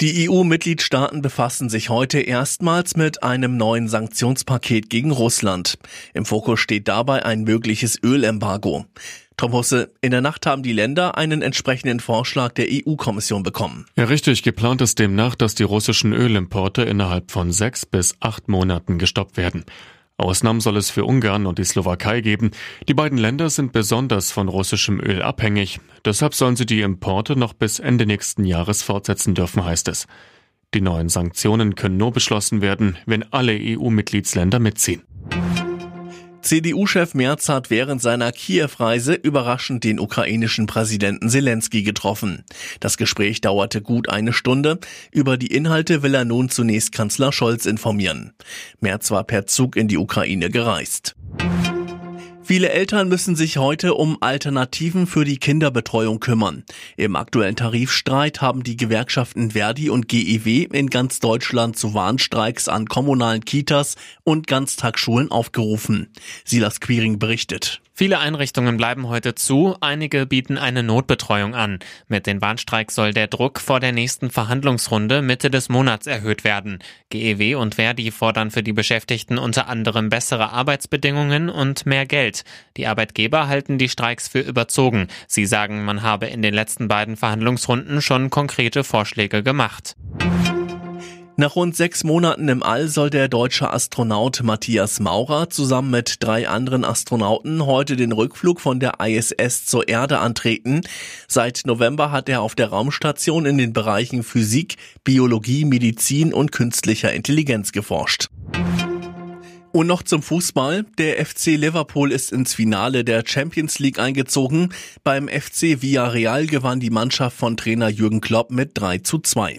Die EU-Mitgliedstaaten befassen sich heute erstmals mit einem neuen Sanktionspaket gegen Russland. Im Fokus steht dabei ein mögliches Ölembargo. Tom Husse, in der Nacht haben die Länder einen entsprechenden Vorschlag der EU-Kommission bekommen. Ja, richtig. Geplant ist demnach, dass die russischen Ölimporte innerhalb von sechs bis acht Monaten gestoppt werden. Ausnahmen soll es für Ungarn und die Slowakei geben. Die beiden Länder sind besonders von russischem Öl abhängig. Deshalb sollen sie die Importe noch bis Ende nächsten Jahres fortsetzen dürfen, heißt es. Die neuen Sanktionen können nur beschlossen werden, wenn alle EU-Mitgliedsländer mitziehen. CDU-Chef Merz hat während seiner Kiew-Reise überraschend den ukrainischen Präsidenten Zelensky getroffen. Das Gespräch dauerte gut eine Stunde. Über die Inhalte will er nun zunächst Kanzler Scholz informieren. Merz war per Zug in die Ukraine gereist. Viele Eltern müssen sich heute um Alternativen für die Kinderbetreuung kümmern. Im aktuellen Tarifstreit haben die Gewerkschaften Verdi und GEW in ganz Deutschland zu Warnstreiks an kommunalen Kitas und Ganztagsschulen aufgerufen. Silas Quiring berichtet. Viele Einrichtungen bleiben heute zu, einige bieten eine Notbetreuung an. Mit den Warnstreiks soll der Druck vor der nächsten Verhandlungsrunde Mitte des Monats erhöht werden. GEW und Verdi fordern für die Beschäftigten unter anderem bessere Arbeitsbedingungen und mehr Geld. Die Arbeitgeber halten die Streiks für überzogen. Sie sagen, man habe in den letzten beiden Verhandlungsrunden schon konkrete Vorschläge gemacht. Nach rund sechs Monaten im All soll der deutsche Astronaut Matthias Maurer zusammen mit drei anderen Astronauten heute den Rückflug von der ISS zur Erde antreten. Seit November hat er auf der Raumstation in den Bereichen Physik, Biologie, Medizin und künstlicher Intelligenz geforscht. Und noch zum Fußball. Der FC Liverpool ist ins Finale der Champions League eingezogen. Beim FC Villarreal gewann die Mannschaft von Trainer Jürgen Klopp mit 3 zu 2.